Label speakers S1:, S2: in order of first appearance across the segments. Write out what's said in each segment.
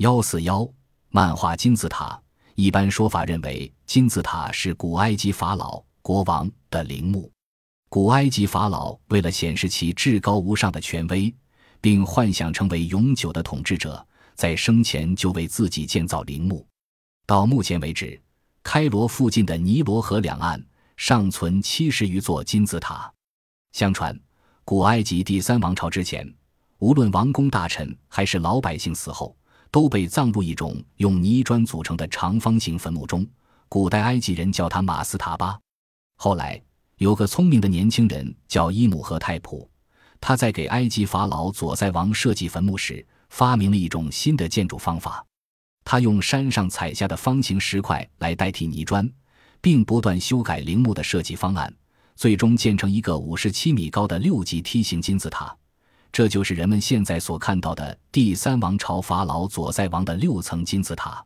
S1: 幺四幺漫画金字塔，一般说法认为金字塔是古埃及法老国王的陵墓。古埃及法老为了显示其至高无上的权威，并幻想成为永久的统治者，在生前就为自己建造陵墓。到目前为止，开罗附近的尼罗河两岸尚存七十余座金字塔。相传，古埃及第三王朝之前，无论王公大臣还是老百姓死后，都被葬入一种用泥砖组成的长方形坟墓中。古代埃及人叫它马斯塔巴。后来，有个聪明的年轻人叫伊姆赫泰普，他在给埃及法老佐塞王设计坟墓时，发明了一种新的建筑方法。他用山上采下的方形石块来代替泥砖，并不断修改陵墓的设计方案，最终建成一个五十七米高的六级梯形金字塔。这就是人们现在所看到的第三王朝法老左塞王的六层金字塔。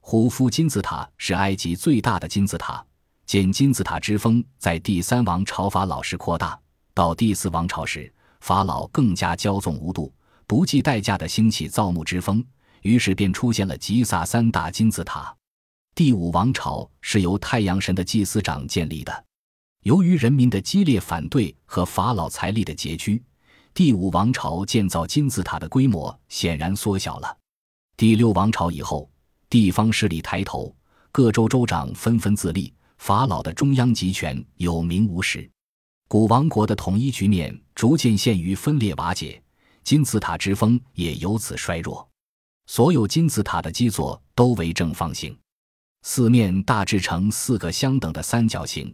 S1: 胡夫金字塔是埃及最大的金字塔。建金字塔之风在第三王朝法老时扩大，到第四王朝时，法老更加骄纵无度，不计代价地兴起造墓之风。于是便出现了吉萨三大金字塔。第五王朝是由太阳神的祭司长建立的。由于人民的激烈反对和法老财力的拮据，第五王朝建造金字塔的规模显然缩小了。第六王朝以后，地方势力抬头，各州州长纷纷自立，法老的中央集权有名无实，古王国的统一局面逐渐陷于分裂瓦解，金字塔之风也由此衰弱。所有金字塔的基座都为正方形，四面大致呈四个相等的三角形，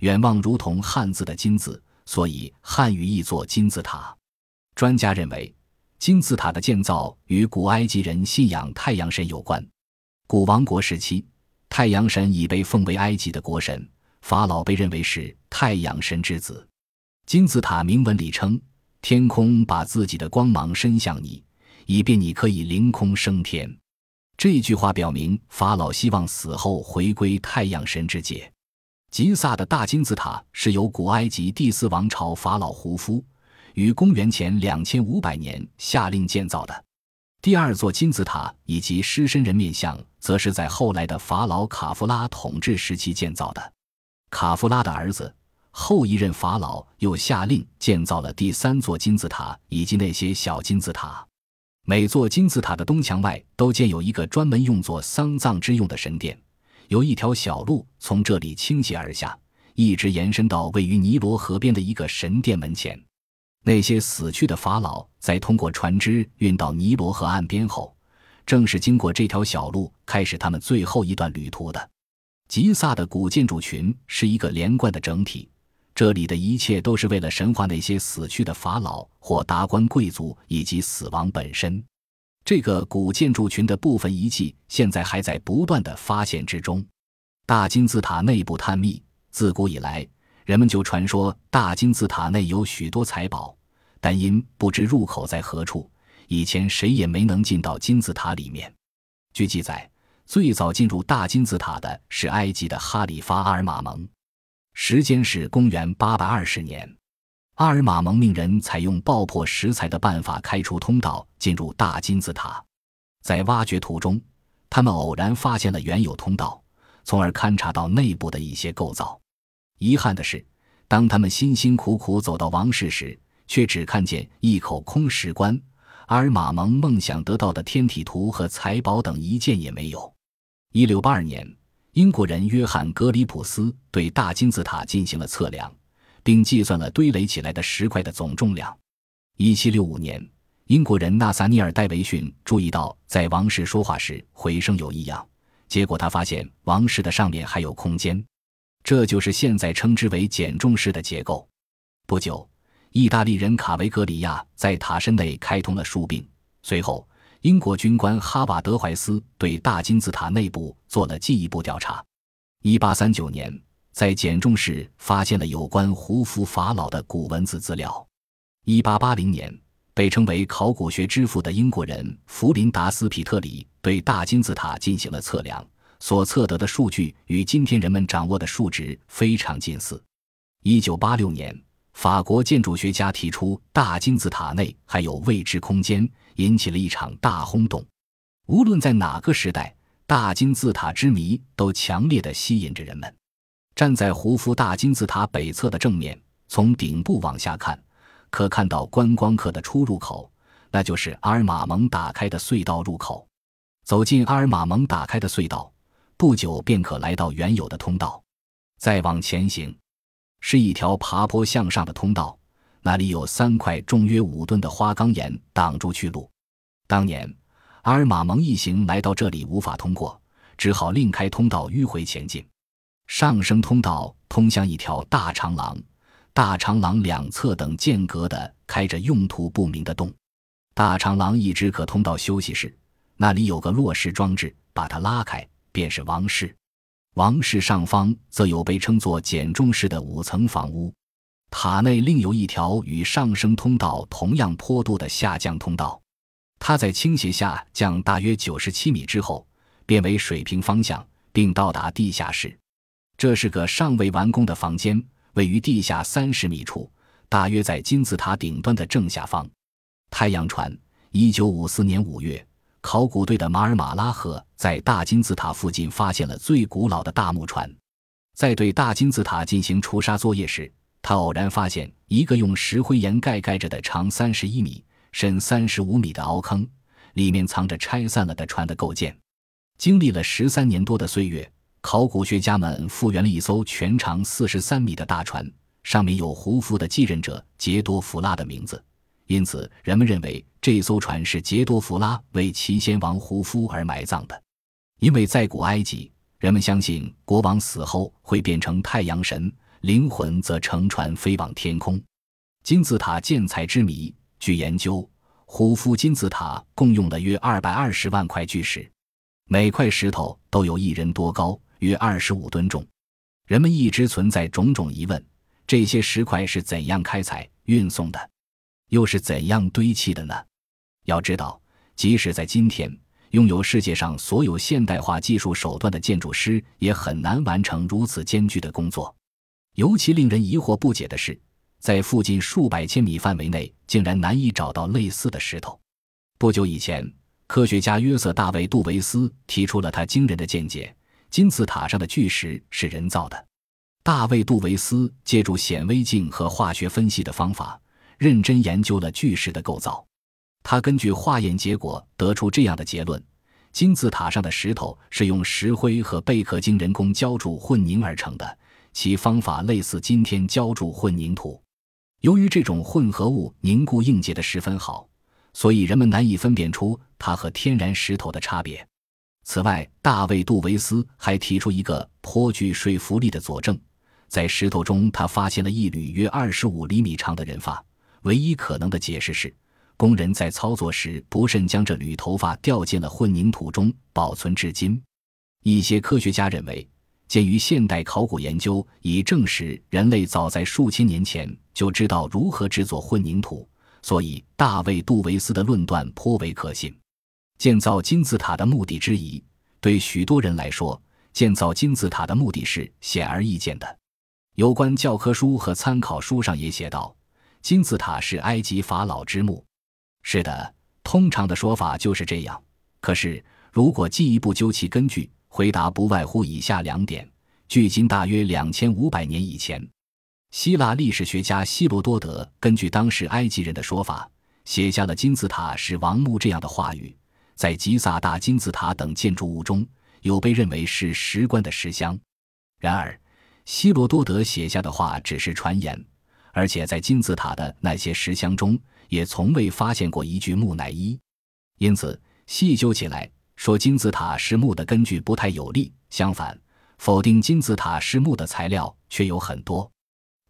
S1: 远望如同汉字的“金”字，所以汉语译作金字塔。专家认为，金字塔的建造与古埃及人信仰太阳神有关。古王国时期，太阳神已被奉为埃及的国神，法老被认为是太阳神之子。金字塔铭文里称：“天空把自己的光芒伸向你。”以便你可以凌空升天，这句话表明法老希望死后回归太阳神之界。吉萨的大金字塔是由古埃及第四王朝法老胡夫于公元前两千五百年下令建造的。第二座金字塔以及狮身人面像，则是在后来的法老卡夫拉统治时期建造的。卡夫拉的儿子后一任法老又下令建造了第三座金字塔以及那些小金字塔。每座金字塔的东墙外都建有一个专门用作丧葬之用的神殿，有一条小路从这里倾斜而下，一直延伸到位于尼罗河边的一个神殿门前。那些死去的法老在通过船只运到尼罗河岸边后，正是经过这条小路开始他们最后一段旅途的。吉萨的古建筑群是一个连贯的整体。这里的一切都是为了神话那些死去的法老或达官贵族以及死亡本身。这个古建筑群的部分遗迹现在还在不断的发现之中。大金字塔内部探秘，自古以来，人们就传说大金字塔内有许多财宝，但因不知入口在何处，以前谁也没能进到金字塔里面。据记载，最早进入大金字塔的是埃及的哈里发阿尔马蒙。时间是公元八百二十年，阿尔马蒙命人采用爆破石材的办法开出通道进入大金字塔。在挖掘途中，他们偶然发现了原有通道，从而勘察到内部的一些构造。遗憾的是，当他们辛辛苦苦走到王室时，却只看见一口空石棺。阿尔马蒙梦想得到的天体图和财宝等一件也没有。一六八二年。英国人约翰·格里普斯对大金字塔进行了测量，并计算了堆垒起来的石块的总重量。1765年，英国人纳萨尼尔·戴维逊注意到在王室说话时回声有异样，结果他发现王室的上面还有空间，这就是现在称之为减重式的结构。不久，意大利人卡维格里亚在塔身内开通了树病，随后。英国军官哈瓦德·怀斯对大金字塔内部做了进一步调查。1839年，在简重室发现了有关胡夫法老的古文字资料。1880年，被称为考古学之父的英国人弗林达斯·皮特里对大金字塔进行了测量，所测得的数据与今天人们掌握的数值非常近似。1986年。法国建筑学家提出，大金字塔内还有未知空间，引起了一场大轰动。无论在哪个时代，大金字塔之谜都强烈的吸引着人们。站在胡夫大金字塔北侧的正面，从顶部往下看，可看到观光客的出入口，那就是阿尔玛蒙打开的隧道入口。走进阿尔玛蒙打开的隧道，不久便可来到原有的通道。再往前行，是一条爬坡向上的通道。那里有三块重约五吨的花岗岩挡住去路。当年，阿尔玛蒙一行来到这里无法通过，只好另开通道迂回前进。上升通道通向一条大长廊，大长廊两侧等间隔的开着用途不明的洞。大长廊一直可通到休息室，那里有个落石装置，把它拉开便是王室。王室上方则有被称作简中式的五层房屋。塔内另有一条与上升通道同样坡度的下降通道，它在倾斜下降大约九十七米之后，变为水平方向，并到达地下室。这是个尚未完工的房间，位于地下三十米处，大约在金字塔顶端的正下方。太阳船，一九五四年五月，考古队的马尔马拉赫在大金字塔附近发现了最古老的大木船。在对大金字塔进行除沙作业时，他偶然发现一个用石灰岩盖盖着的长三十一米、深三十五米的凹坑，里面藏着拆散了的船的构件。经历了十三年多的岁月，考古学家们复原了一艘全长四十三米的大船，上面有胡夫的继任者杰多弗拉的名字，因此人们认为这艘船是杰多弗拉为齐先王胡夫而埋葬的。因为在古埃及，人们相信国王死后会变成太阳神。灵魂则乘船飞往天空。金字塔建材之谜，据研究，胡夫金字塔共用了约二百二十万块巨石，每块石头都有一人多高，约二十五吨重。人们一直存在种种疑问：这些石块是怎样开采、运送的，又是怎样堆砌的呢？要知道，即使在今天，拥有世界上所有现代化技术手段的建筑师，也很难完成如此艰巨的工作。尤其令人疑惑不解的是，在附近数百千米范围内，竟然难以找到类似的石头。不久以前，科学家约瑟·大卫·杜维斯提出了他惊人的见解：金字塔上的巨石是人造的。大卫·杜维斯借助显微镜和化学分析的方法，认真研究了巨石的构造。他根据化验结果得出这样的结论：金字塔上的石头是用石灰和贝壳经人工浇筑混凝而成的。其方法类似今天浇筑混凝土。由于这种混合物凝固硬结的十分好，所以人们难以分辨出它和天然石头的差别。此外，大卫·杜维斯还提出一个颇具说服力的佐证：在石头中，他发现了一缕约二十五厘米长的人发。唯一可能的解释是，工人在操作时不慎将这缕头发掉进了混凝土中，保存至今。一些科学家认为。鉴于现代考古研究已证实，人类早在数千年前就知道如何制作混凝土，所以大卫·杜维斯的论断颇为可信。建造金字塔的目的之一，对许多人来说，建造金字塔的目的是显而易见的。有关教科书和参考书上也写道：“金字塔是埃及法老之墓。”是的，通常的说法就是这样。可是，如果进一步究其根据，回答不外乎以下两点：距今大约两千五百年以前，希腊历史学家希罗多德根据当时埃及人的说法，写下了“金字塔是王墓”这样的话语。在吉萨大金字塔等建筑物中有被认为是石棺的石箱。然而，希罗多德写下的话只是传言，而且在金字塔的那些石箱中也从未发现过一具木乃伊。因此，细究起来。说金字塔是木的根据不太有力，相反，否定金字塔是木的材料却有很多。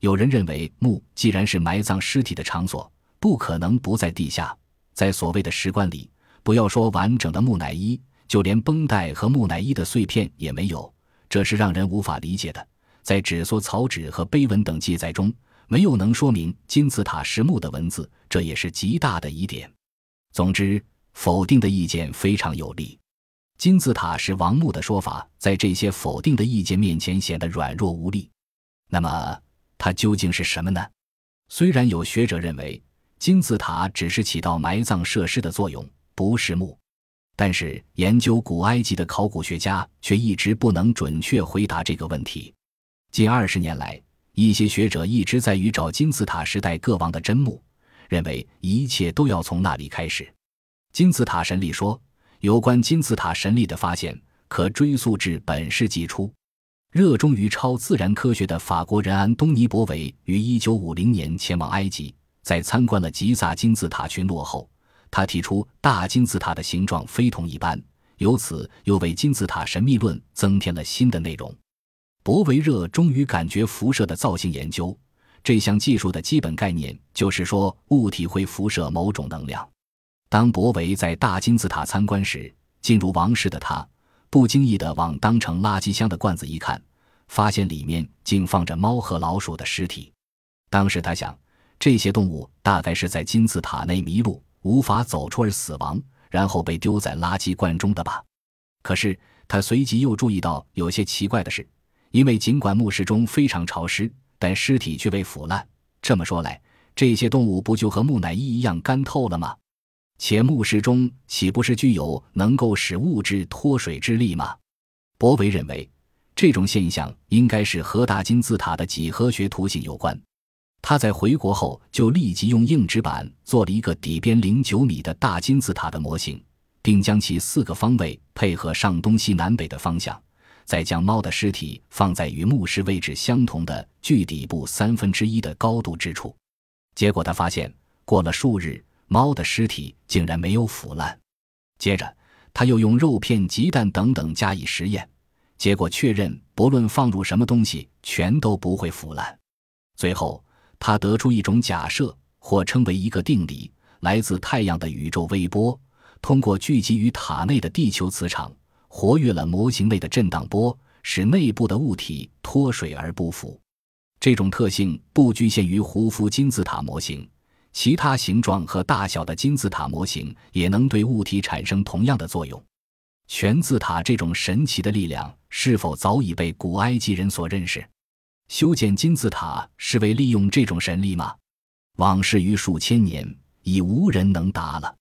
S1: 有人认为，墓既然是埋葬尸体的场所，不可能不在地下。在所谓的石棺里，不要说完整的木乃伊，就连绷带和木乃伊的碎片也没有，这是让人无法理解的。在纸缩草纸和碑文等记载中，没有能说明金字塔是墓的文字，这也是极大的疑点。总之。否定的意见非常有力，金字塔是王墓的说法，在这些否定的意见面前显得软弱无力。那么，它究竟是什么呢？虽然有学者认为金字塔只是起到埋葬设施的作用，不是墓，但是研究古埃及的考古学家却一直不能准确回答这个问题。近二十年来，一些学者一直在于找金字塔时代各王的真墓，认为一切都要从那里开始。金字塔神力说，有关金字塔神力的发现可追溯至本世纪初。热衷于超自然科学的法国人安东尼·博维于1950年前往埃及，在参观了吉萨金字塔群落后。他提出大金字塔的形状非同一般，由此又为金字塔神秘论增添了新的内容。博维热衷于感觉辐射的造性研究，这项技术的基本概念就是说物体会辐射某种能量。当博维在大金字塔参观时，进入王室的他不经意地往当成垃圾箱的罐子一看，发现里面竟放着猫和老鼠的尸体。当时他想，这些动物大概是在金字塔内迷路。无法走出而死亡，然后被丢在垃圾罐中的吧？可是他随即又注意到有些奇怪的是，因为尽管墓室中非常潮湿，但尸体却未腐烂。这么说来，这些动物不就和木乃伊一样干透了吗？且墓室中岂不是具有能够使物质脱水之力吗？博维认为，这种现象应该是和大金字塔的几何学图形有关。他在回国后就立即用硬纸板做了一个底边零九米的大金字塔的模型，并将其四个方位配合上东西南北的方向，再将猫的尸体放在与墓室位置相同的距底部三分之一的高度之处。结果他发现，过了数日，猫的尸体竟然没有腐烂。接着，他又用肉片、鸡蛋等等加以实验，结果确认，不论放入什么东西，全都不会腐烂。最后。他得出一种假设，或称为一个定理：来自太阳的宇宙微波，通过聚集于塔内的地球磁场，活跃了模型内的震荡波，使内部的物体脱水而不腐。这种特性不局限于胡夫金字塔模型，其他形状和大小的金字塔模型也能对物体产生同样的作用。全字塔这种神奇的力量，是否早已被古埃及人所认识？修建金字塔是为利用这种神力吗？往事于数千年，已无人能答了。